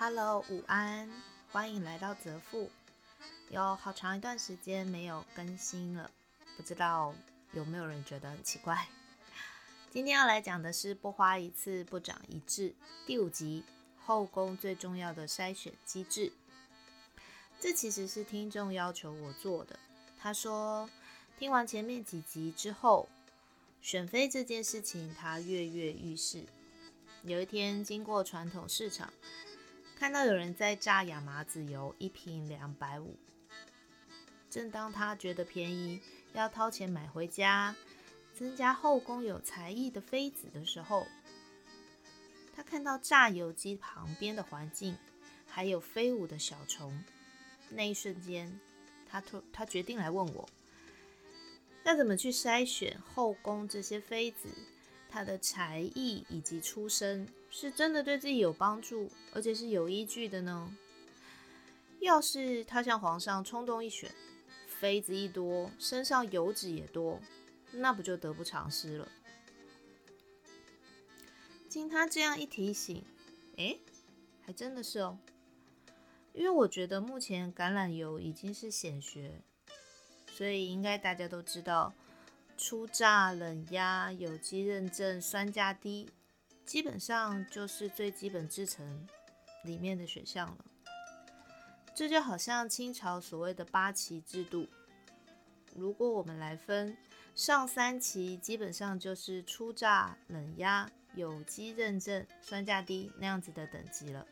Hello，午安，欢迎来到泽富。有好长一段时间没有更新了，不知道有没有人觉得很奇怪？今天要来讲的是“不花一次不长一智”第五集后宫最重要的筛选机制。这其实是听众要求我做的。他说，听完前面几集之后，选妃这件事情他跃跃欲试。有一天经过传统市场。看到有人在榨亚麻籽油，一瓶两百五。正当他觉得便宜，要掏钱买回家，增加后宫有才艺的妃子的时候，他看到榨油机旁边的环境，还有飞舞的小虫。那一瞬间，他突他决定来问我，要怎么去筛选后宫这些妃子。他的才艺以及出身是真的对自己有帮助，而且是有依据的呢。要是他向皇上冲动一选，妃子一多，身上油脂也多，那不就得不偿失了？经他这样一提醒，诶，还真的是哦。因为我觉得目前橄榄油已经是显学，所以应该大家都知道。初榨、冷压、有机认证、酸价低，基本上就是最基本制成里面的选项了。这就好像清朝所谓的八旗制度，如果我们来分，上三旗基本上就是初榨、冷压、有机认证、酸价低那样子的等级了。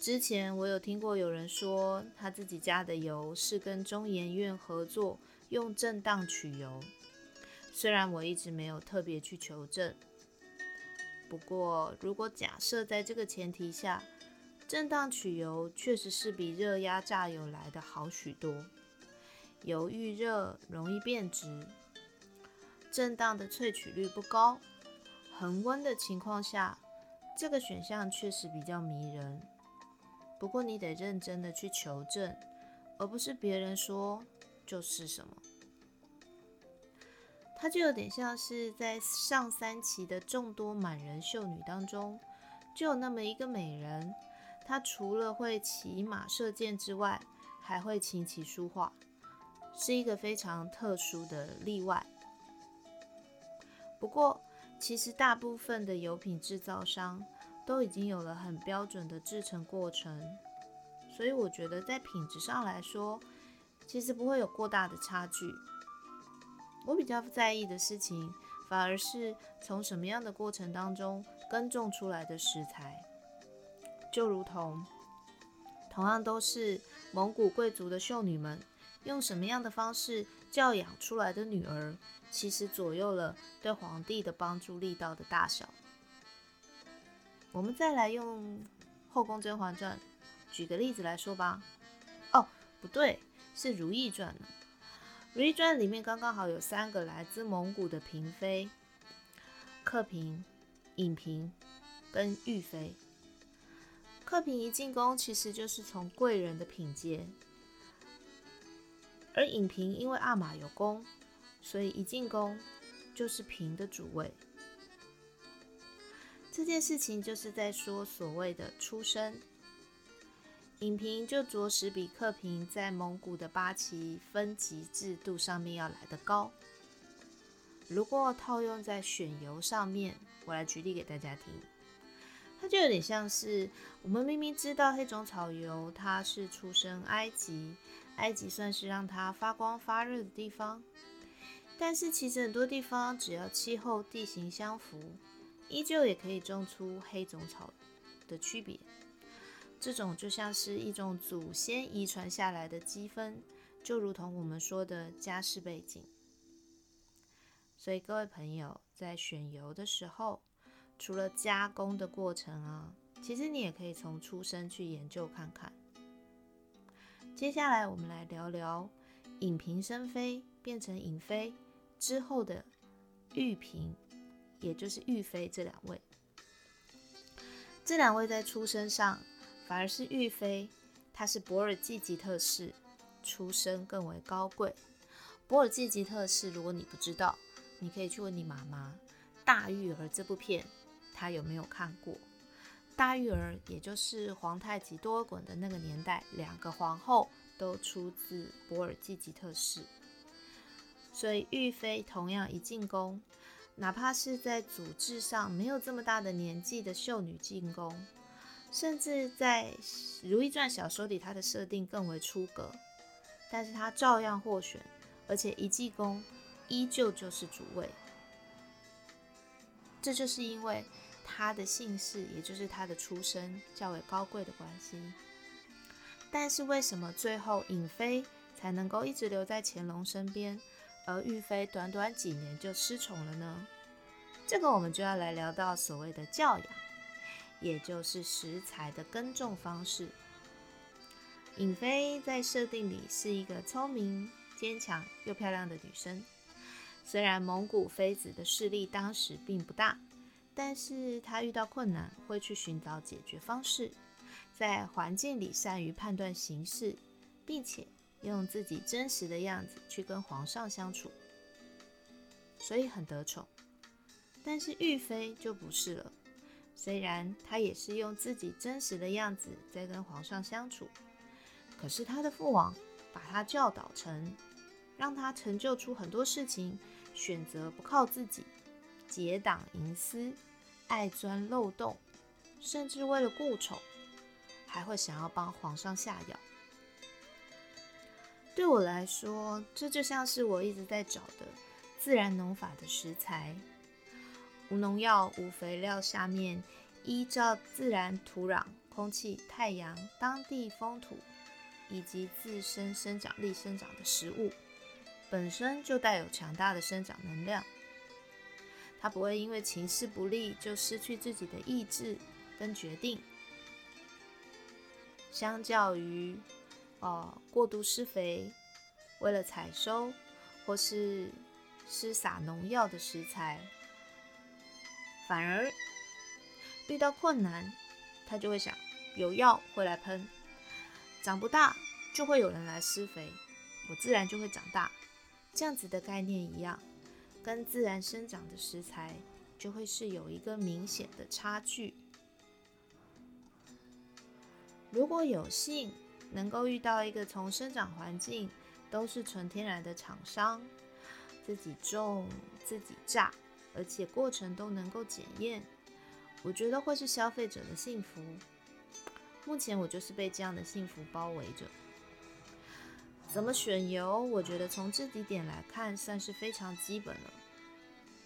之前我有听过有人说，他自己家的油是跟中研院合作，用正当取油。虽然我一直没有特别去求证，不过如果假设在这个前提下，正当取油确实是比热压榨油来的好许多。油遇热容易变质，正当的萃取率不高，恒温的情况下，这个选项确实比较迷人。不过你得认真的去求证，而不是别人说就是什么。它就有点像是在上三期的众多满人秀女当中，就有那么一个美人，她除了会骑马射箭之外，还会琴棋书画，是一个非常特殊的例外。不过，其实大部分的油品制造商都已经有了很标准的制成过程，所以我觉得在品质上来说，其实不会有过大的差距。我比较在意的事情，反而是从什么样的过程当中耕种出来的食材，就如同同样都是蒙古贵族的秀女们，用什么样的方式教养出来的女儿，其实左右了对皇帝的帮助力道的大小。我们再来用《后宫甄嬛传》举个例子来说吧。哦，不对，是《如懿传》呢。《如懿传》里面刚刚好有三个来自蒙古的嫔妃：克嫔、颖嫔跟玉妃。克嫔一进宫，其实就是从贵人的品阶；而颖嫔因为阿玛有功，所以一进宫就是嫔的主位。这件事情就是在说所谓的出身。影评就着实比克嫔在蒙古的八旗分级制度上面要来得高。如果套用在选油上面，我来举例给大家听，它就有点像是我们明明知道黑种草油它是出生埃及，埃及算是让它发光发热的地方，但是其实很多地方只要气候地形相符，依旧也可以种出黑种草的区别。这种就像是一种祖先遗传下来的积分，就如同我们说的家世背景。所以各位朋友在选油的时候，除了加工的过程啊，其实你也可以从出生去研究看看。接下来我们来聊聊隐嫔升妃变成颖妃之后的玉嫔，也就是玉妃这两位。这两位在出身上。反而是玉妃，她是博尔济吉特氏，出身更为高贵。博尔济吉特氏，如果你不知道，你可以去问你妈妈。《大玉儿》这部片，她有没有看过？大玉儿，也就是皇太极多尔衮的那个年代，两个皇后都出自博尔济吉特氏，所以玉妃同样一进宫，哪怕是在组织上没有这么大的年纪的秀女进宫，甚至在《如懿传》小说里，她的设定更为出格，但是她照样获选，而且一技功依旧就是主位。这就是因为他的姓氏，也就是他的出身较为高贵的关系。但是为什么最后尹妃才能够一直留在乾隆身边，而玉妃短短几年就失宠了呢？这个我们就要来聊到所谓的教养，也就是食材的耕种方式。尹妃在设定里是一个聪明、坚强又漂亮的女生。虽然蒙古妃子的势力当时并不大，但是她遇到困难会去寻找解决方式，在环境里善于判断形势，并且用自己真实的样子去跟皇上相处，所以很得宠。但是玉妃就不是了，虽然他也是用自己真实的样子在跟皇上相处，可是他的父王把他教导成。让他成就出很多事情，选择不靠自己，结党营私，爱钻漏洞，甚至为了顾宠，还会想要帮皇上下药。对我来说，这就像是我一直在找的自然农法的食材，无农药、无肥料，下面依照自然土壤、空气、太阳、当地风土以及自身生长力生长的食物。本身就带有强大的生长能量，它不会因为情势不利就失去自己的意志跟决定。相较于，呃，过度施肥，为了采收或是施撒农药的食材，反而遇到困难，他就会想有药会来喷，长不大就会有人来施肥，我自然就会长大。这样子的概念一样，跟自然生长的食材就会是有一个明显的差距。如果有幸能够遇到一个从生长环境都是纯天然的厂商，自己种、自己榨，而且过程都能够检验，我觉得会是消费者的幸福。目前我就是被这样的幸福包围着。怎么选油？我觉得从这几点来看，算是非常基本了。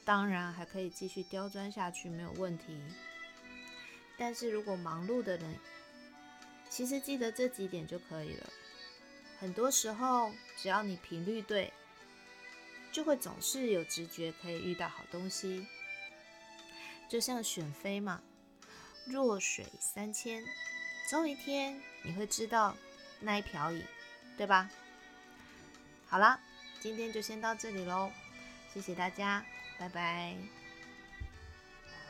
当然还可以继续刁钻下去，没有问题。但是如果忙碌的人，其实记得这几点就可以了。很多时候，只要你频率对，就会总是有直觉可以遇到好东西。就像选妃嘛，弱水三千，总有一天你会知道那一瓢饮，对吧？好啦，今天就先到这里喽，谢谢大家，拜拜。